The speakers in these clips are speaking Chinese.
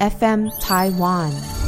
FM Taiwan。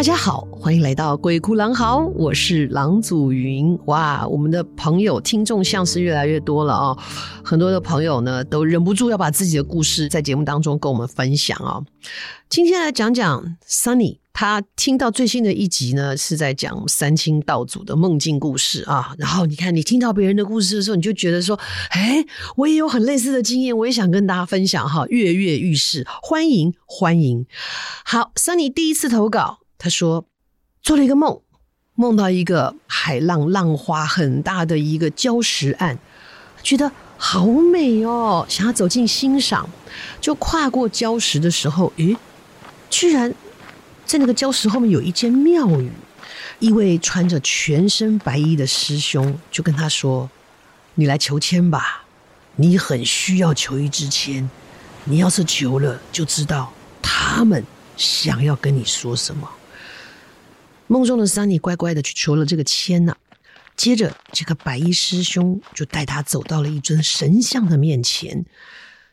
大家好，欢迎来到《鬼哭狼嚎》，我是郎祖云。哇，我们的朋友、听众像是越来越多了啊、哦！很多的朋友呢，都忍不住要把自己的故事在节目当中跟我们分享、哦。今天来讲讲 Sunny，他听到最新的一集呢，是在讲三清道祖的梦境故事啊。然后你看，你听到别人的故事的时候，你就觉得说，哎，我也有很类似的经验，我也想跟大家分享哈，跃跃欲试，欢迎欢迎。好，Sunny 第一次投稿。他说，做了一个梦，梦到一个海浪浪花很大的一个礁石岸，觉得好美哦，想要走近欣赏，就跨过礁石的时候，诶，居然在那个礁石后面有一间庙宇，一位穿着全身白衣的师兄就跟他说：“你来求签吧，你很需要求一支签，你要是求了，就知道他们想要跟你说什么。”梦中的 Sunny 乖乖的去求了这个签呢、接着这个白衣师兄就带他走到了一尊神像的面前。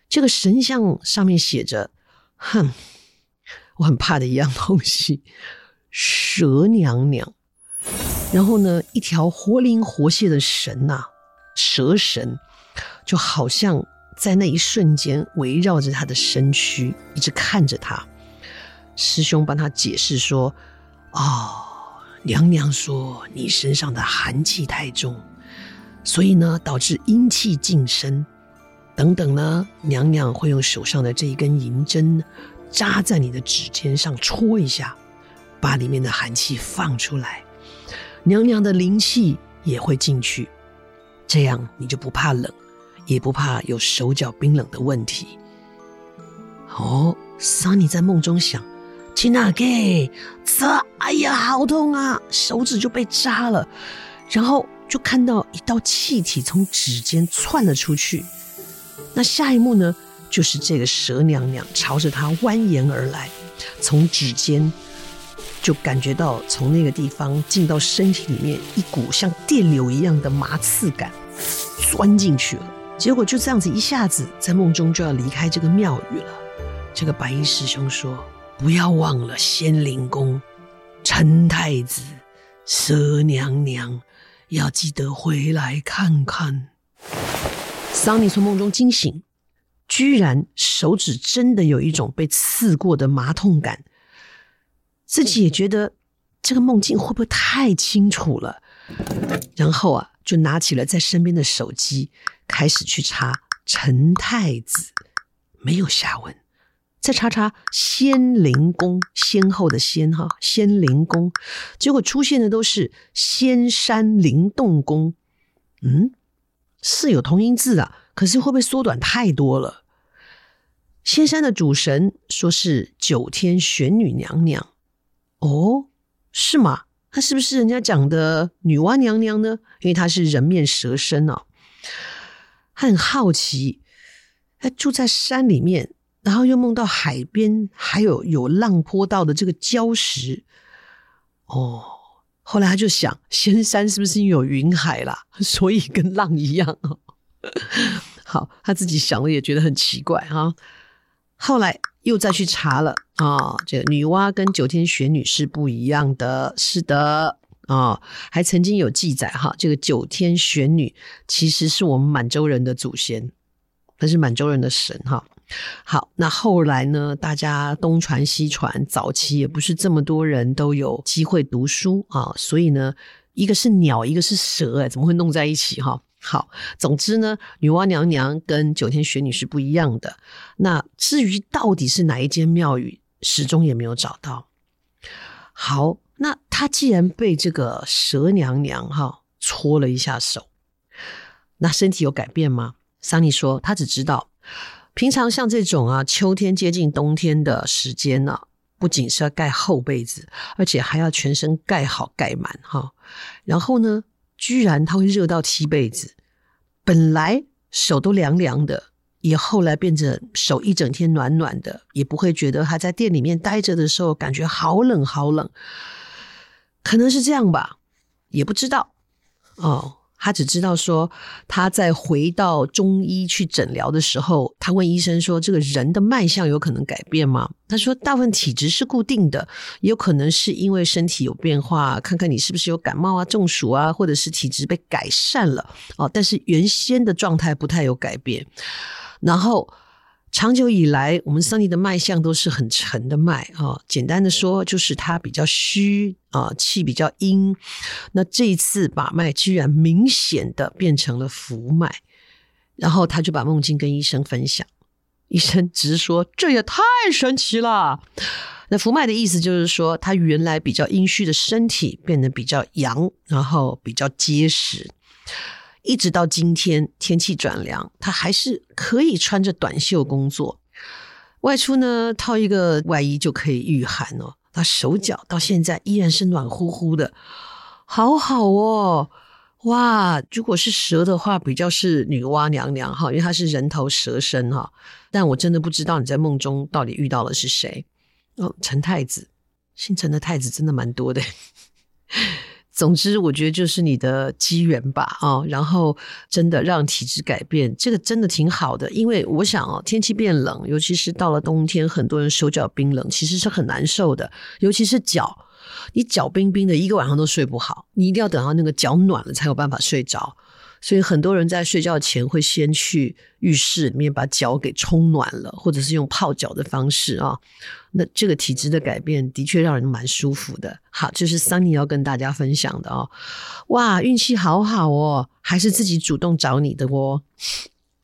这个神像上面写着：“哼，我很怕的一样东西，蛇娘娘。”然后呢，一条活灵活现的神呐、蛇神，就好像在那一瞬间围绕着他的身躯，一直看着他。师兄帮他解释说：“哦。”娘娘说：“你身上的寒气太重，所以呢，导致阴气进身。等等呢，娘娘会用手上的这一根银针扎在你的指尖上戳一下，把里面的寒气放出来。娘娘的灵气也会进去，这样你就不怕冷，也不怕有手脚冰冷的问题。”哦桑尼在梦中想。去哪给？这哎呀，好痛啊！手指就被扎了，然后就看到一道气体从指尖窜了出去。那下一幕呢，就是这个蛇娘娘朝着他蜿蜒而来，从指尖就感觉到从那个地方进到身体里面一股像电流一样的麻刺感，钻进去了。结果就这样子一下子在梦中就要离开这个庙宇了。这个白衣师兄说。不要忘了仙灵宫、陈太子、蛇娘娘，要记得回来看看。桑尼从梦中惊醒，居然手指真的有一种被刺过的麻痛感，自己也觉得这个梦境会不会太清楚了？然后啊，就拿起了在身边的手机，开始去查陈太子，没有下文。再查查仙灵宫，先后的仙哈，仙灵宫，结果出现的都是仙山灵动宫，嗯，是有同音字啊，可是会不会缩短太多了？仙山的主神说是九天玄女娘娘，哦，是吗？那是不是人家讲的女娲娘娘呢？因为她是人面蛇身哦，很好奇，她住在山里面。然后又梦到海边，还有有浪坡道的这个礁石。哦，后来他就想，仙山是不是因为有云海啦，所以跟浪一样？好，他自己想了也觉得很奇怪哈。后来又再去查了啊，这个女娲跟九天玄女是不一样的，是的啊，还曾经有记载哈，这个九天玄女其实是我们满洲人的祖先，她是满洲人的神哈。好，那后来呢？大家东传西传，早期也不是这么多人都有机会读书啊，所以呢，一个是鸟，一个是蛇，哎，怎么会弄在一起哈？好，总之呢，女娲娘娘跟九天玄女是不一样的。那至于到底是哪一间庙宇，始终也没有找到。好，那他既然被这个蛇娘娘哈戳了一下手，那身体有改变吗？桑尼说，他只知道平常像这种啊，秋天接近冬天的时间呢、啊，不仅是要盖厚被子，而且还要全身盖好盖满哈。然后呢，居然他会热到踢被子，本来手都凉凉的，也后来变成手一整天暖暖的，也不会觉得他在店里面待着的时候感觉好冷好冷。可能是这样吧，也不知道哦。他只知道说，他在回到中医去诊疗的时候，他问医生说：“这个人的脉象有可能改变吗？”他说：“大部分体质是固定的，也有可能是因为身体有变化，看看你是不是有感冒啊、中暑啊，或者是体质被改善了哦。但是原先的状态不太有改变，然后。”长久以来，我们桑尼的脉象都是很沉的脉啊。简单的说，就是他比较虚啊，气比较阴。那这一次把脉居然明显的变成了浮脉，然后他就把梦境跟医生分享。医生直说：“这也太神奇了。”那浮脉的意思就是说，他原来比较阴虚的身体变得比较阳，然后比较结实。一直到今天，天气转凉，他还是可以穿着短袖工作。外出呢，套一个外衣就可以御寒哦。他手脚到现在依然是暖乎乎的，好好哦。哇，如果是蛇的话，比较是女娲娘娘哈，因为她是人头蛇身哈。但我真的不知道你在梦中到底遇到的是谁哦。陈太子，姓陈的太子真的蛮多的。总之，我觉得就是你的机缘吧，哦，然后真的让体质改变，这个真的挺好的。因为我想哦，天气变冷，尤其是到了冬天，很多人手脚冰冷，其实是很难受的。尤其是脚，你脚冰冰的，一个晚上都睡不好，你一定要等到那个脚暖了才有办法睡着。所以很多人在睡觉前会先去浴室里面把脚给冲暖了，或者是用泡脚的方式啊。那这个体质的改变的确让人蛮舒服的。好，这是桑尼要跟大家分享的哦。哇，运气好好哦，还是自己主动找你的哦。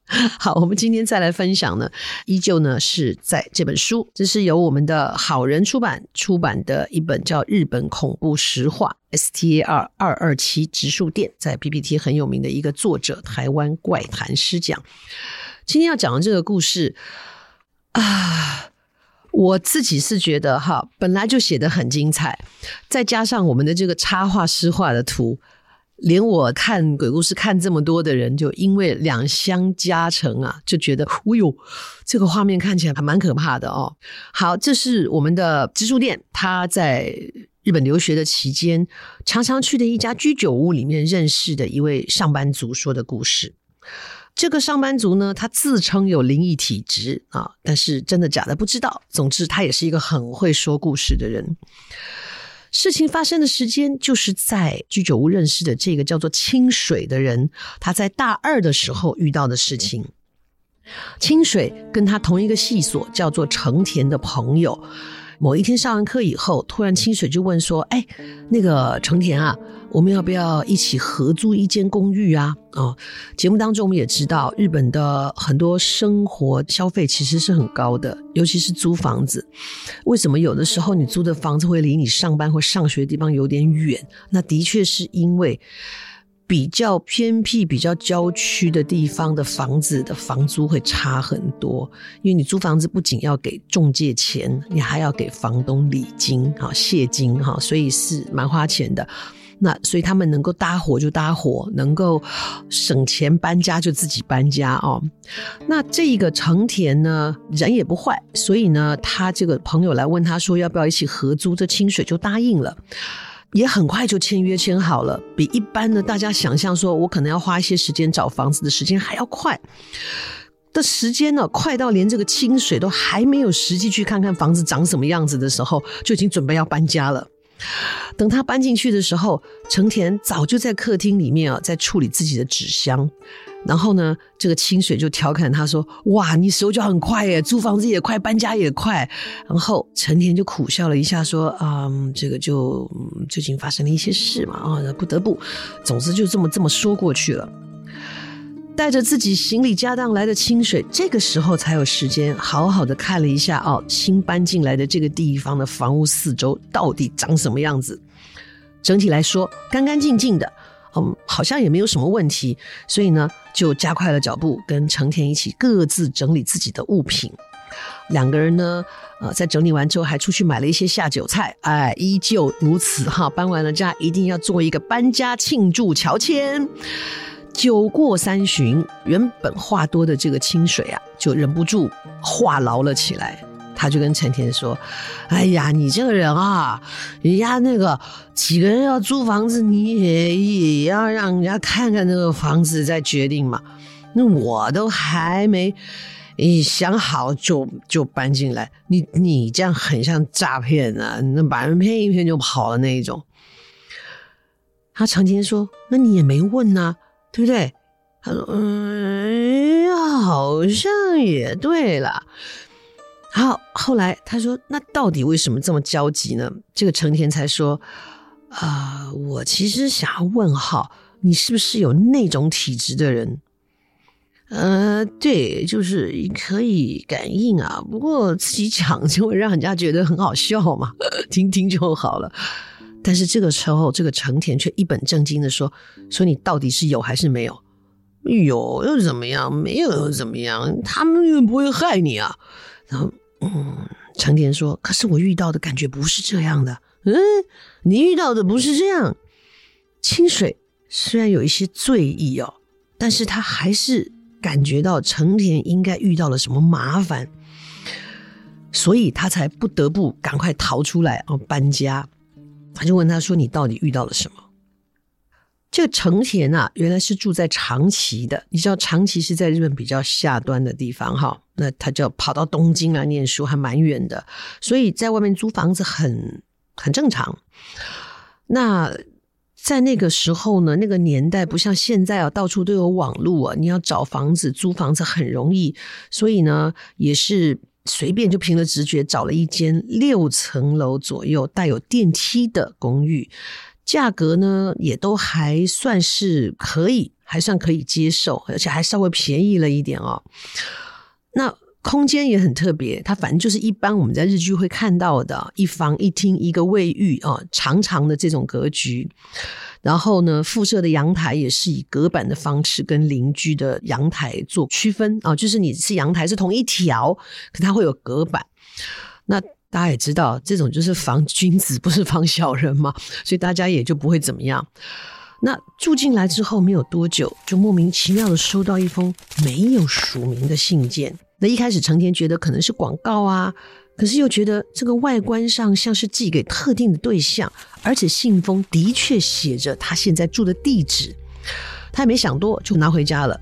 好，我们今天再来分享呢，依旧呢是在这本书，这是由我们的好人出版出版的一本叫《日本恐怖实话》（STAR 二二七直树店）在 P P T 很有名的一个作者，台湾怪谈师讲。今天要讲的这个故事啊，我自己是觉得哈，本来就写得很精彩，再加上我们的这个插画师画的图。连我看鬼故事看这么多的人，就因为两相加成啊，就觉得，哦呦，这个画面看起来还蛮可怕的哦。好，这是我们的直树店，他在日本留学的期间，常常去的一家居酒屋里面认识的一位上班族说的故事。这个上班族呢，他自称有灵异体质啊，但是真的假的不知道。总之，他也是一个很会说故事的人。事情发生的时间就是在居酒屋认识的这个叫做清水的人，他在大二的时候遇到的事情。清水跟他同一个系所，叫做成田的朋友。某一天上完课以后，突然清水就问说：“哎，那个成田啊，我们要不要一起合租一间公寓啊？”哦，节目当中我们也知道，日本的很多生活消费其实是很高的，尤其是租房子。为什么有的时候你租的房子会离你上班或上学的地方有点远？那的确是因为。比较偏僻、比较郊区的地方的房子的房租会差很多，因为你租房子不仅要给中介钱，你还要给房东礼金、哈谢金哈，所以是蛮花钱的。那所以他们能够搭伙就搭伙，能够省钱搬家就自己搬家哦。那这个成田呢，人也不坏，所以呢，他这个朋友来问他说要不要一起合租，这清水就答应了。也很快就签约签好了，比一般的大家想象说，我可能要花一些时间找房子的时间还要快的时间呢，快到连这个清水都还没有实际去看看房子长什么样子的时候，就已经准备要搬家了。等他搬进去的时候，成田早就在客厅里面啊，在处理自己的纸箱。然后呢，这个清水就调侃他说：“哇，你手脚很快耶，租房子也快，搬家也快。”然后成田就苦笑了一下，说：“嗯，这个就最近发生了一些事嘛，啊，不得不，总之就这么这么说过去了。”带着自己行李家当来的清水，这个时候才有时间好好的看了一下哦，新搬进来的这个地方的房屋四周到底长什么样子。整体来说，干干净净的。嗯，好像也没有什么问题，所以呢，就加快了脚步，跟成田一起各自整理自己的物品。两个人呢，呃，在整理完之后，还出去买了一些下酒菜，哎，依旧如此哈。搬完了家，一定要做一个搬家庆祝乔迁。酒过三巡，原本话多的这个清水啊，就忍不住话痨了起来。他就跟陈田说：“哎呀，你这个人啊，人家那个几个人要租房子，你也也要让人家看看那个房子再决定嘛。那我都还没想好就就搬进来，你你这样很像诈骗啊！那把人骗一骗就跑了那一种。”他成田说：“那你也没问呐、啊，对不对？”他说：“嗯，好像也对了。”好，后来他说：“那到底为什么这么焦急呢？”这个成田才说：“啊、我其实想要问号，你是不是有那种体质的人？”呃，对，就是可以感应啊。不过自己讲就会让人家觉得很好笑嘛，听听就好了。但是这个时候，这个成田却一本正经的说：“说你到底是有还是没有？有又怎么样？没有又怎么样？他们又不会害你啊。”然后。嗯，成田说：“可是我遇到的感觉不是这样的。嗯，你遇到的不是这样。清水虽然有一些醉意哦，但是他还是感觉到成田应该遇到了什么麻烦，所以他才不得不赶快逃出来哦，搬家。他就问他说：‘你到底遇到了什么？’这个成田啊，原来是住在长崎的。你知道长崎是在日本比较下端的地方哈。”那他就跑到东京来念书，还蛮远的，所以在外面租房子很很正常。那在那个时候呢，那个年代不像现在啊，到处都有网络啊，你要找房子、租房子很容易，所以呢，也是随便就凭着直觉找了一间六层楼左右带有电梯的公寓，价格呢也都还算是可以，还算可以接受，而且还稍微便宜了一点哦。那空间也很特别，它反正就是一般我们在日剧会看到的一房一厅一个卫浴啊，长长的这种格局。然后呢，附设的阳台也是以隔板的方式跟邻居的阳台做区分啊，就是你是阳台是同一条，可它会有隔板。那大家也知道，这种就是防君子，不是防小人嘛，所以大家也就不会怎么样。那住进来之后没有多久，就莫名其妙的收到一封没有署名的信件。那一开始成田觉得可能是广告啊，可是又觉得这个外观上像是寄给特定的对象，而且信封的确写着他现在住的地址。他也没想多，就拿回家了。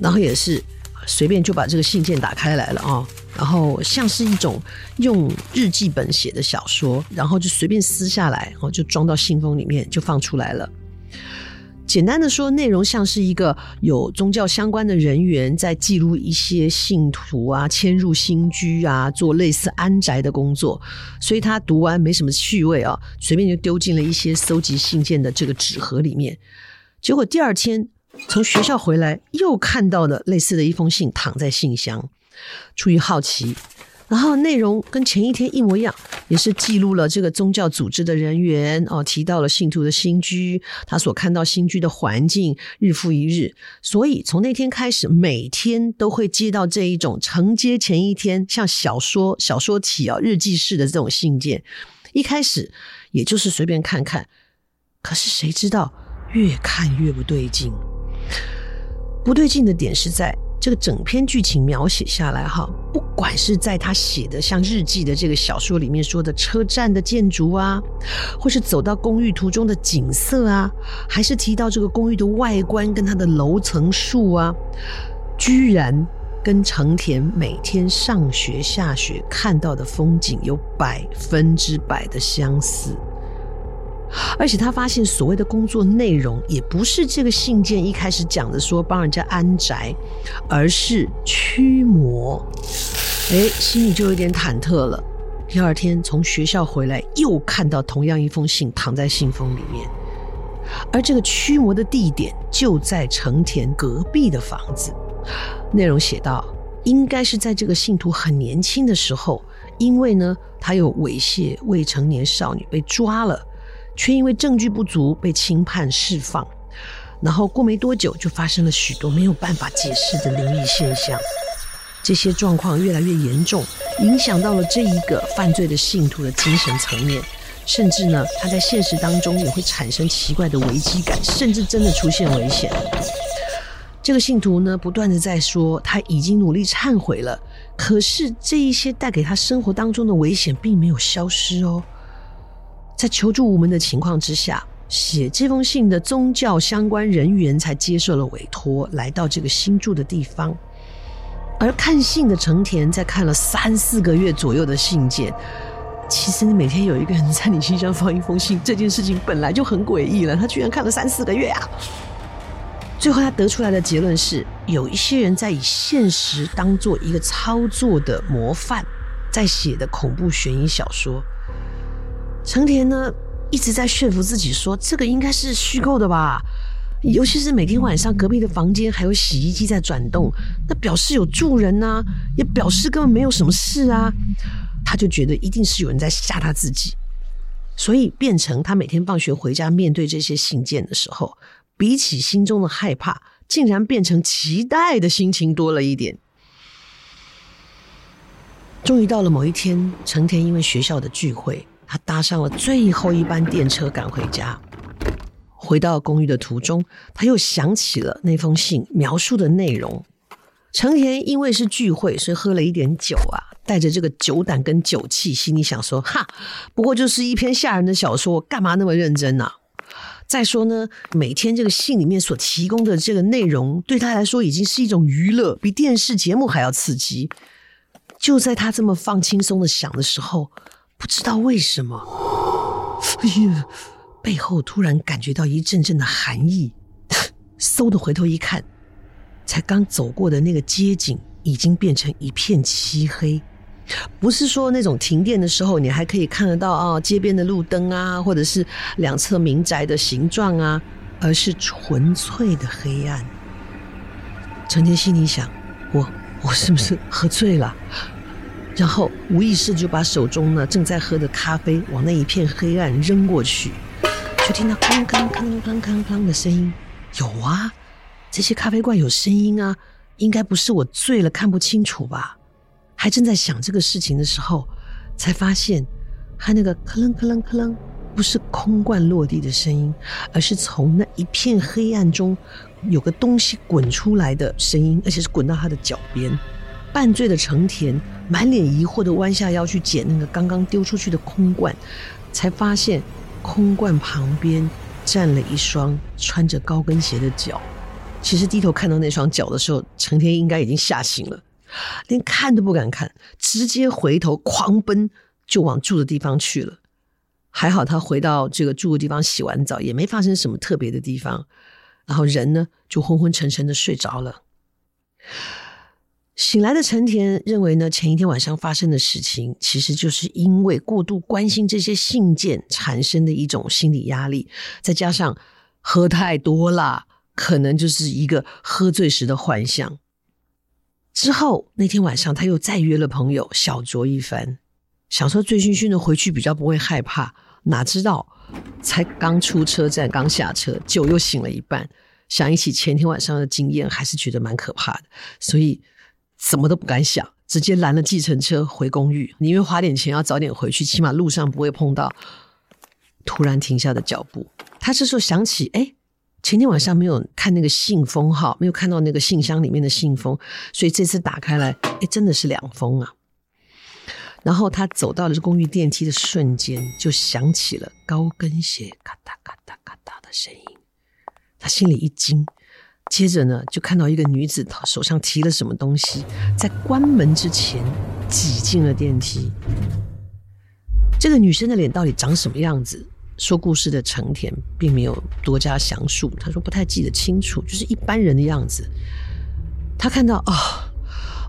然后也是随便就把这个信件打开来了啊，然后像是一种用日记本写的小说，然后就随便撕下来，然后就装到信封里面，就放出来了。简单的说，内容像是一个有宗教相关的人员在记录一些信徒啊迁入新居啊，做类似安宅的工作，所以他读完没什么趣味啊，随便就丢进了一些搜集信件的这个纸盒里面。结果第二天从学校回来，又看到了类似的一封信躺在信箱，出于好奇。然后内容跟前一天一模一样，也是记录了这个宗教组织的人员哦，提到了信徒的新居，他所看到新居的环境，日复一日。所以从那天开始，每天都会接到这一种承接前一天像小说小说体啊日记式的这种信件。一开始也就是随便看看，可是谁知道越看越不对劲。不对劲的点是在。这个整篇剧情描写下来，哈，不管是在他写的像日记的这个小说里面说的车站的建筑啊，或是走到公寓途中的景色啊，还是提到这个公寓的外观跟它的楼层数啊，居然跟成田每天上学下学看到的风景有百分之百的相似。而且他发现所谓的工作内容也不是这个信件一开始讲的说帮人家安宅，而是驱魔。哎，心里就有点忐忑了。第二天从学校回来，又看到同样一封信躺在信封里面，而这个驱魔的地点就在成田隔壁的房子。内容写道，应该是在这个信徒很年轻的时候，因为呢他有猥亵未成年少女被抓了。却因为证据不足被轻判释放，然后过没多久就发生了许多没有办法解释的灵异现象。这些状况越来越严重，影响到了这一个犯罪的信徒的精神层面，甚至呢，他在现实当中也会产生奇怪的危机感，甚至真的出现危险。这个信徒呢，不断的在说他已经努力忏悔了，可是这一些带给他生活当中的危险并没有消失哦。在求助无门的情况之下，写这封信的宗教相关人员才接受了委托，来到这个新住的地方。而看信的成田在看了三四个月左右的信件，其实你每天有一个人在你信箱放一封信，这件事情本来就很诡异了，他居然看了三四个月啊！最后，他得出来的结论是，有一些人在以现实当做一个操作的模范，在写的恐怖悬疑小说。成田呢，一直在说服自己说，这个应该是虚构的吧？尤其是每天晚上隔壁的房间还有洗衣机在转动，那表示有住人呐，也表示根本没有什么事啊。他就觉得一定是有人在吓他自己，所以变成他每天放学回家面对这些信件的时候。比起心中的害怕，竟然变成期待的心情多了一点。终于到了某一天，成田因为学校的聚会，他搭上了最后一班电车赶回家。回到公寓的途中，他又想起了那封信描述的内容。成田因为是聚会，所以喝了一点酒啊，带着这个酒胆跟酒气，心里想说：“哈，不过就是一篇吓人的小说，干嘛那么认真呢、啊？”再说呢，每天这个信里面所提供的这个内容，对他来说已经是一种娱乐，比电视节目还要刺激。就在他这么放轻松的想的时候，不知道为什么，哎呀，背后突然感觉到一阵阵的寒意，嗖的回头一看，才刚走过的那个街景已经变成一片漆黑。不是说那种停电的时候，你还可以看得到啊，街边的路灯啊，或者是两侧民宅的形状啊，而是纯粹的黑暗。成天心里想：我我是不是喝醉了？然后无意识就把手中呢正在喝的咖啡往那一片黑暗扔过去，就听到哐哐哐哐哐哐的声音。有啊，这些咖啡罐有声音啊，应该不是我醉了看不清楚吧？还正在想这个事情的时候，才发现，他那个“咯楞咯楞咯楞”不是空罐落地的声音，而是从那一片黑暗中有个东西滚出来的声音，而且是滚到他的脚边。半醉的成田满脸疑惑的弯下腰去捡那个刚刚丢出去的空罐，才发现空罐旁边站了一双穿着高跟鞋的脚。其实低头看到那双脚的时候，成田应该已经吓醒了。连看都不敢看，直接回头狂奔，就往住的地方去了。还好他回到这个住的地方，洗完澡也没发生什么特别的地方，然后人呢就昏昏沉沉的睡着了。醒来的成田认为呢，前一天晚上发生的事情，其实就是因为过度关心这些信件产生的一种心理压力，再加上喝太多了，可能就是一个喝醉时的幻象。之后那天晚上，他又再约了朋友小酌一番，想说醉醺醺的回去比较不会害怕。哪知道才刚出车站，刚下车，酒又醒了一半。想一起前天晚上的经验，还是觉得蛮可怕的，所以什么都不敢想，直接拦了计程车回公寓。因为花点钱要早点回去，起码路上不会碰到突然停下的脚步。他这时候想起，哎。前天晚上没有看那个信封哈，没有看到那个信箱里面的信封，所以这次打开来，哎，真的是两封啊。然后他走到了公寓电梯的瞬间，就响起了高跟鞋咔哒咔哒咔哒的声音，他心里一惊，接着呢，就看到一个女子她手上提了什么东西，在关门之前挤进了电梯。这个女生的脸到底长什么样子？说故事的成田并没有多加详述，他说不太记得清楚，就是一般人的样子。他看到啊、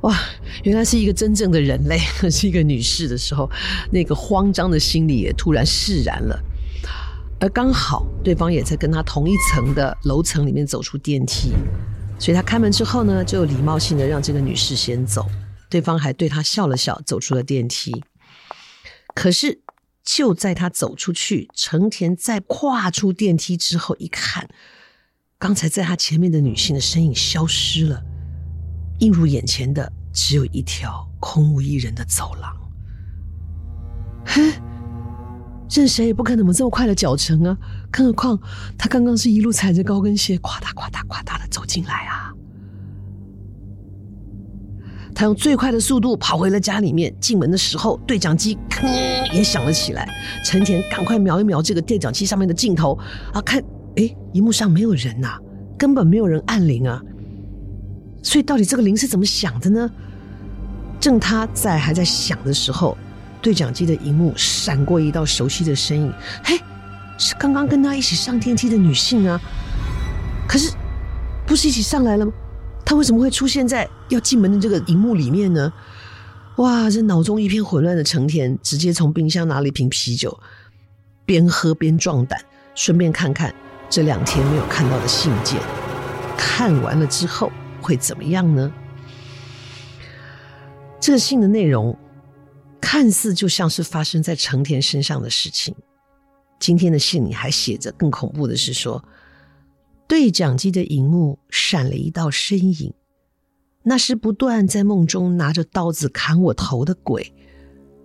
哇，原来是一个真正的人类，是一个女士的时候，那个慌张的心理也突然释然了。而刚好对方也在跟他同一层的楼层里面走出电梯，所以他开门之后呢，就礼貌性的让这个女士先走，对方还对他笑了笑，走出了电梯。可是。就在他走出去，成田在跨出电梯之后，一看，刚才在他前面的女性的身影消失了，映入眼前的只有一条空无一人的走廊。嘿，任谁也不可能这么快的脚程啊！更何况他刚刚是一路踩着高跟鞋，夸嗒夸嗒夸嗒的走进来啊！他用最快的速度跑回了家里面，进门的时候，对讲机吭也响了起来。陈田赶快瞄一瞄这个对讲机上面的镜头啊，看，诶，荧幕上没有人呐、根本没有人按铃啊。所以到底这个铃是怎么响的呢？正他在还在响的时候，对讲机的荧幕闪过一道熟悉的身影，嘿，是刚刚跟他一起上电梯的女性啊。可是，不是一起上来了吗？他为什么会出现在要进门的这个荧幕里面呢？哇！这脑中一片混乱的成田，直接从冰箱拿了一瓶啤酒，边喝边壮胆，顺便看看这两天没有看到的信件。看完了之后会怎么样呢？这个信的内容看似就像是发生在成田身上的事情。今天的信里还写着，更恐怖的是说。对讲机的荧幕闪了一道身影，那是不断在梦中拿着刀子砍我头的鬼。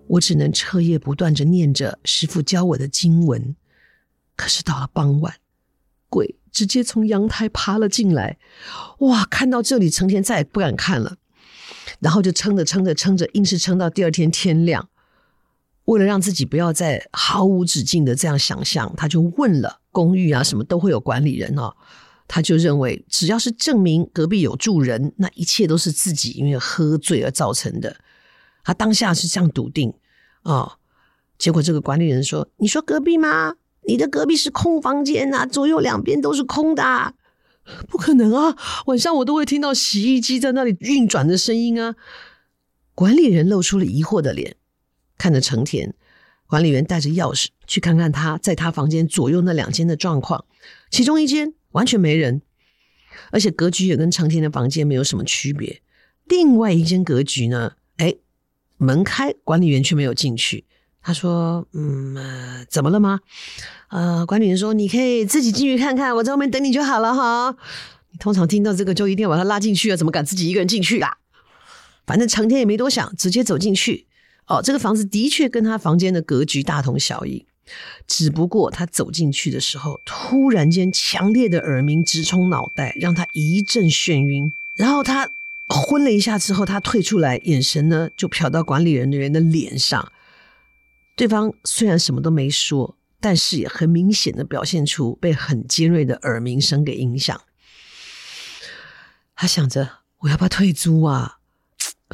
我只能彻夜不断着念着师傅教我的经文。可是到了傍晚，鬼直接从阳台爬了进来。哇！看到这里，成田再也不敢看了，然后就撑着撑着撑着，硬是撑到第二天天亮。为了让自己不要再毫无止境的这样想象，他就问了公寓啊，什么都会有管理人哦。他就认为，只要是证明隔壁有住人，那一切都是自己因为喝醉而造成的。他当下是这样笃定啊、哦。结果这个管理人说：“你说隔壁吗？你的隔壁是空房间呐，左右两边都是空的，不可能啊！晚上我都会听到洗衣机在那里运转的声音啊。”管理人露出了疑惑的脸。看着成田，管理员带着钥匙去看看他在他房间左右那两间的状况，其中一间完全没人，而且格局也跟成田的房间没有什么区别。另外一间格局呢，哎，门开，管理员却没有进去。他说：“嗯，怎么了吗？”呃，管理员说：“你可以自己进去看看，我在外面等你就好了哈。”你通常听到这个就一定要把他拉进去啊，怎么敢自己一个人进去啊？反正成天也没多想，直接走进去。哦，这个房子的确跟他房间的格局大同小异，只不过他走进去的时候，突然间强烈的耳鸣直冲脑袋，让他一阵眩晕。然后他昏了一下之后，他退出来，眼神呢就瞟到管理人员的脸上。对方虽然什么都没说，但是也很明显的表现出被很尖锐的耳鸣声给影响。他想着，我要不要退租啊？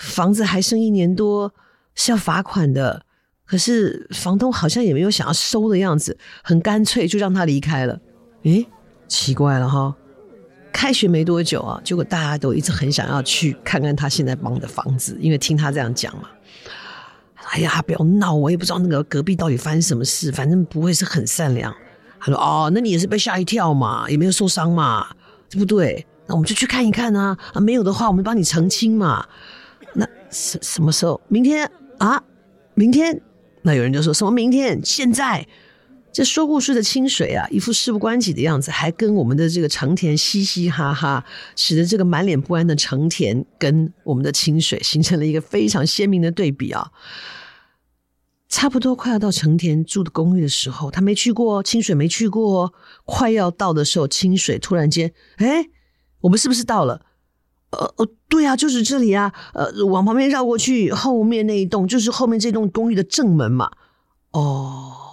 房子还剩一年多。是要罚款的，可是房东好像也没有想要收的样子，很干脆就让他离开了。诶，奇怪了哈！开学没多久啊，结果大家都一直很想要去看看他现在帮的房子，因为听他这样讲嘛。哎呀，不要闹，我也不知道那个隔壁到底发生什么事，反正不会是很善良。他说：“哦，那你也是被吓一跳嘛，也没有受伤嘛，对不对？那我们就去看一看啊。啊，没有的话，我们帮你澄清嘛。那什什么时候？明天？”啊，明天？那有人就说什么明天？现在？这说故事的清水啊，一副事不关己的样子，还跟我们的这个成田嘻嘻哈哈，使得这个满脸不安的成田跟我们的清水形成了一个非常鲜明的对比啊。差不多快要到成田住的公寓的时候，他没去过，清水没去过。快要到的时候，清水突然间，哎，我们是不是到了？呃呃，对啊，就是这里啊，呃，往旁边绕过去，后面那一栋就是后面这栋公寓的正门嘛。哦，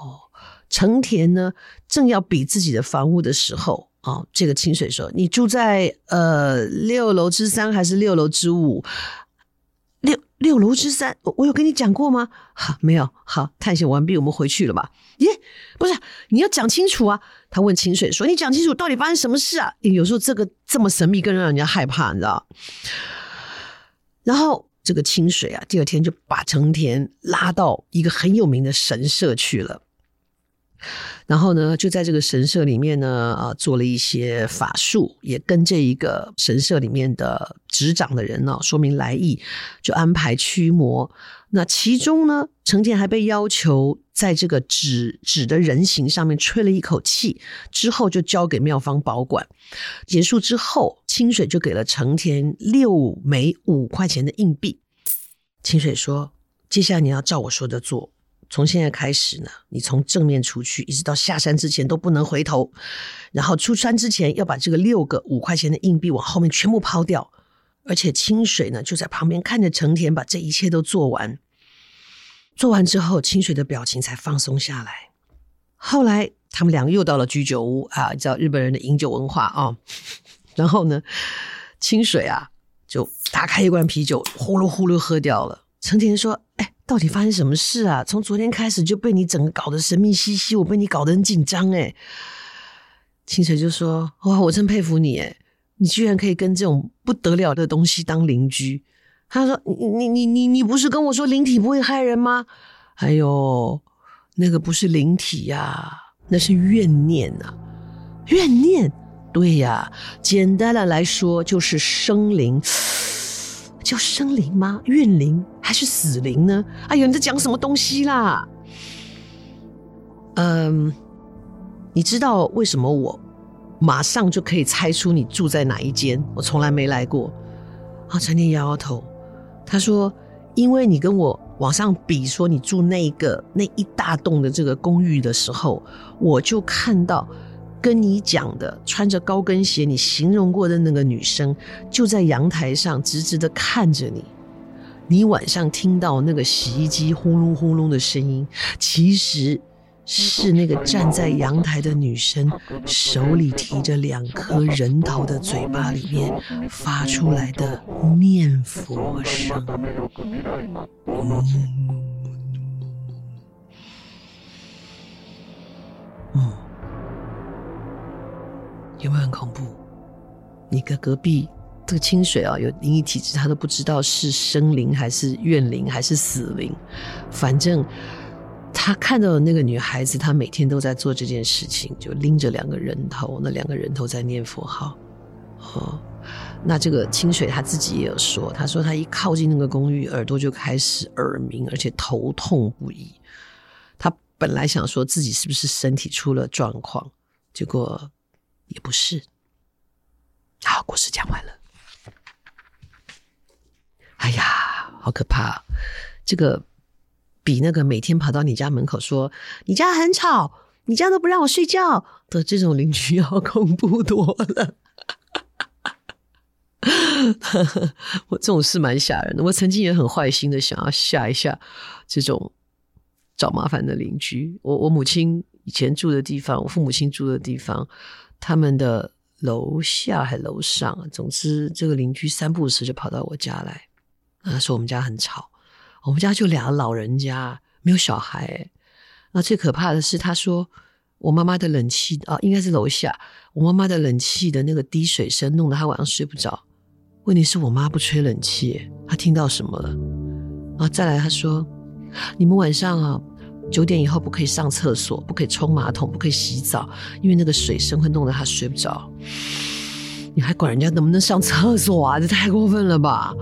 成田呢，正要比自己的房屋的时候，哦，这个清水说：“你住在呃六楼之三还是六楼之五？”六六楼之三，我有跟你讲过吗？好，没有。好，探险完毕，我们回去了吧？耶，不是，你要讲清楚啊！他问清水说：“你讲清楚，到底发生什么事啊？”有时候这个这么神秘，更让人家害怕，你知道？然后这个清水啊，第二天就把成田拉到一个很有名的神社去了。然后呢，就在这个神社里面呢，啊，做了一些法术，也跟这一个神社里面的执掌的人呢，说明来意，就安排驱魔。那其中呢，成田还被要求在这个纸纸的人形上面吹了一口气，之后就交给妙方保管。结束之后，清水就给了成田六枚五块钱的硬币。清水说：“接下来你要照我说的做，从现在开始呢，你从正面出去，一直到下山之前都不能回头。然后出山之前要把这个六个五块钱的硬币往后面全部抛掉。而且清水呢就在旁边看着成田把这一切都做完。”做完之后，清水的表情才放松下来。后来，他们两个又到了居酒屋啊，你知道日本人的饮酒文化啊、然后呢，清水啊就打开一罐啤酒，呼噜呼噜喝掉了。成田说：“，到底发生什么事啊？从昨天开始就被你整个搞得神秘兮兮，我被你搞得很紧张哎。”清水就说：“哇，我真佩服你哎，你居然可以跟这种不得了的东西当邻居。”他说：“你你你你不是跟我说灵体不会害人吗？哎呦那个不是灵体呀、啊，那是怨念呐、啊，怨念。对呀，简单的来说就是生灵，叫生灵吗？怨灵还是死灵呢？哎呦，你在讲什么东西啦？嗯，你知道为什么我马上就可以猜出你住在哪一间？我从来没来过。”啊，成田摇摇头。他说：“因为你跟我往上比，说你住那个那一大栋的这个公寓的时候，我就看到跟你讲的穿着高跟鞋，你形容过的那个女生，就在阳台上直直的看着你。你晚上听到那个洗衣机轰隆轰隆的声音，其实……”是那个站在阳台的女生，手里提着两颗人头的嘴巴里面发出来的念佛声。嗯，有没有很恐怖？你跟隔壁这个清水啊，有灵异体质，他都不知道是生灵还是怨灵还是死灵，反正。他看到的那个女孩子，她每天都在做这件事情，就拎着两个人头，那两个人头在念佛号。哦，那这个清水他自己也有说，他说他一靠近那个公寓，耳朵就开始耳鸣，而且头痛不已。他本来想说自己是不是身体出了状况，结果也不是。好，故事讲完了。哎呀，好可怕，这个。比那个每天跑到你家门口说你家很吵，你家都不让我睡觉的这种邻居要恐怖多了。我这种事蛮吓人的。我曾经也很坏心的想要吓一下这种找麻烦的邻居。我我母亲以前住的地方，我父母亲住的地方，他们的楼下还楼上，总之这个邻居三不五时就跑到我家来，啊，说我们家很吵。我们家就俩老人家，没有小孩。那最可怕的是，他说我妈妈的冷气啊，应该是楼下。我妈妈的冷气的那个滴水声，弄得她晚上睡不着。问题是我妈不吹冷气，她听到什么了？啊，再来，他说你们晚上啊九点以后不可以上厕所，不可以冲马桶，不可以洗澡，因为那个水声会弄得她睡不着。你还管人家能不能上厕所啊？这太过分了吧！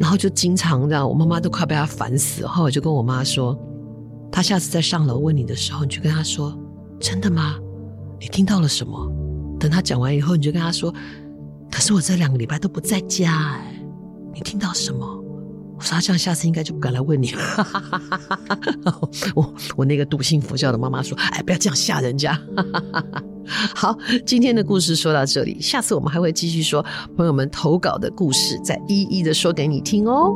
然后就经常这样，我妈妈都快被他烦死。后来我就跟我妈说，他下次再上楼问你的时候，你就跟他说：“真的吗？你听到了什么？”等他讲完以后，你就跟他说：“可是我这两个礼拜都不在家，哎，你听到什么？”我说：“他这样下次应该就不敢来问你了。”我我那个笃信佛教的妈妈说：“哎，不要这样吓人家。”好，今天的故事说到这里，下次我们还会继续说朋友们投稿的故事，再一一的说给你听哦。